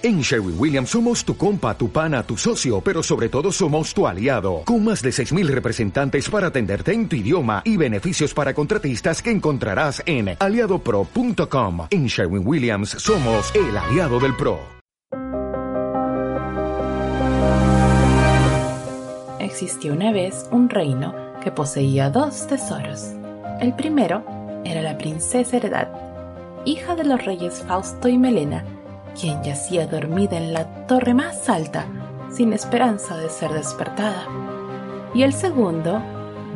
En Sherwin Williams somos tu compa, tu pana, tu socio, pero sobre todo somos tu aliado, con más de 6.000 representantes para atenderte en tu idioma y beneficios para contratistas que encontrarás en aliadopro.com. En Sherwin Williams somos el aliado del PRO. Existió una vez un reino que poseía dos tesoros. El primero era la princesa Heredad, hija de los reyes Fausto y Melena, quien yacía dormida en la torre más alta, sin esperanza de ser despertada. Y el segundo,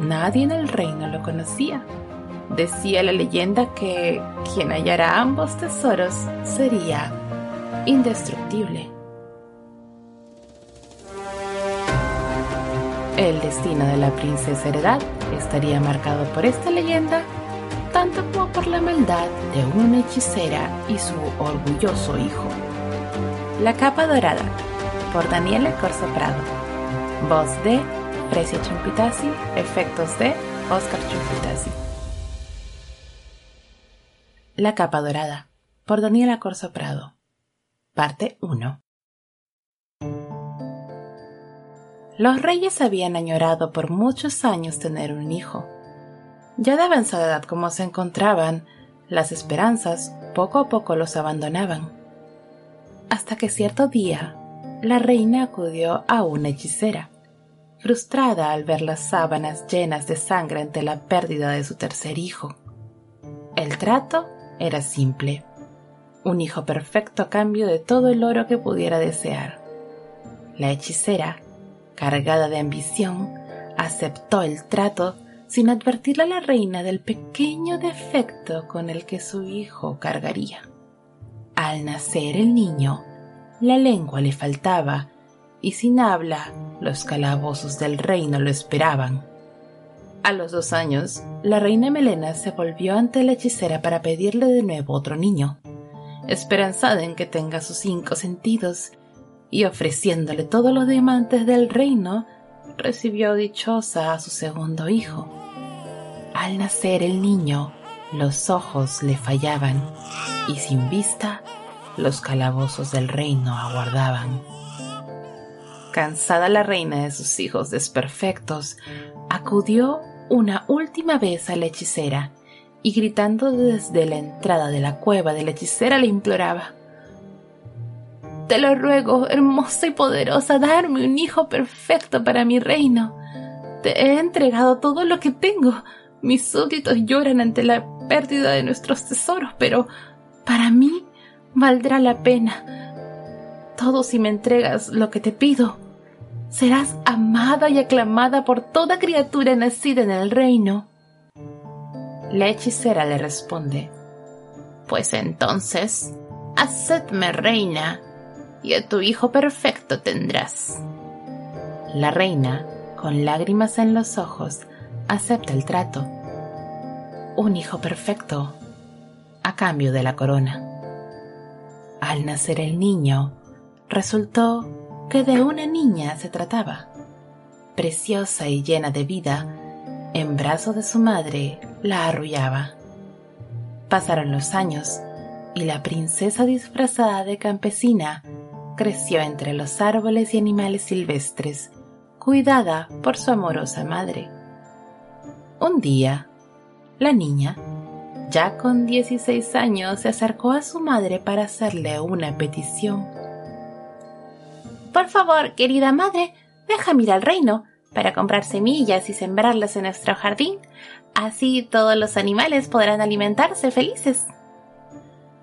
nadie en el reino lo conocía. Decía la leyenda que quien hallara ambos tesoros sería indestructible. El destino de la princesa Heredad estaría marcado por esta leyenda tanto como por la maldad de una hechicera y su orgulloso hijo. La capa dorada, por Daniela Corso Prado. Voz de Precia Chumpitasi, efectos de Oscar Chumpitasi. La capa dorada, por Daniela Corso Prado. Parte 1. Los reyes habían añorado por muchos años tener un hijo ya de avanzada edad como se encontraban, las esperanzas poco a poco los abandonaban. Hasta que cierto día, la reina acudió a una hechicera, frustrada al ver las sábanas llenas de sangre ante la pérdida de su tercer hijo. El trato era simple, un hijo perfecto a cambio de todo el oro que pudiera desear. La hechicera, cargada de ambición, aceptó el trato sin advertirle a la reina del pequeño defecto con el que su hijo cargaría. Al nacer el niño, la lengua le faltaba y sin habla los calabozos del reino lo esperaban. A los dos años, la reina Melena se volvió ante la hechicera para pedirle de nuevo otro niño, esperanzada en que tenga sus cinco sentidos, y ofreciéndole todos los diamantes del reino, recibió dichosa a su segundo hijo. Al nacer el niño, los ojos le fallaban y sin vista los calabozos del reino aguardaban. Cansada la reina de sus hijos desperfectos, acudió una última vez a la hechicera y gritando desde la entrada de la cueva de la hechicera le imploraba Te lo ruego, hermosa y poderosa, darme un hijo perfecto para mi reino. Te he entregado todo lo que tengo, mis súbditos lloran ante la pérdida de nuestros tesoros, pero para mí valdrá la pena. Todo si me entregas lo que te pido. Serás amada y aclamada por toda criatura nacida en el reino. La hechicera le responde, Pues entonces, hacedme reina, y a tu hijo perfecto tendrás. La reina, con lágrimas en los ojos, acepta el trato. Un hijo perfecto a cambio de la corona. Al nacer el niño, resultó que de una niña se trataba. Preciosa y llena de vida, en brazos de su madre la arrullaba. Pasaron los años y la princesa disfrazada de campesina creció entre los árboles y animales silvestres, cuidada por su amorosa madre. Un día, la niña, ya con 16 años, se acercó a su madre para hacerle una petición. Por favor, querida madre, déjame ir al reino para comprar semillas y sembrarlas en nuestro jardín. Así todos los animales podrán alimentarse felices.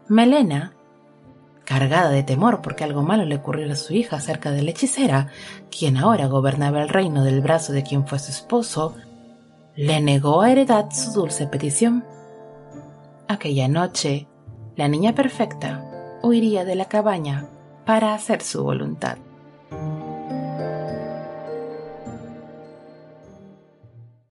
Melena, cargada de temor porque algo malo le ocurrió a su hija cerca de la hechicera, quien ahora gobernaba el reino del brazo de quien fue su esposo, le negó a Heredad su dulce petición. Aquella noche, la niña perfecta huiría de la cabaña para hacer su voluntad.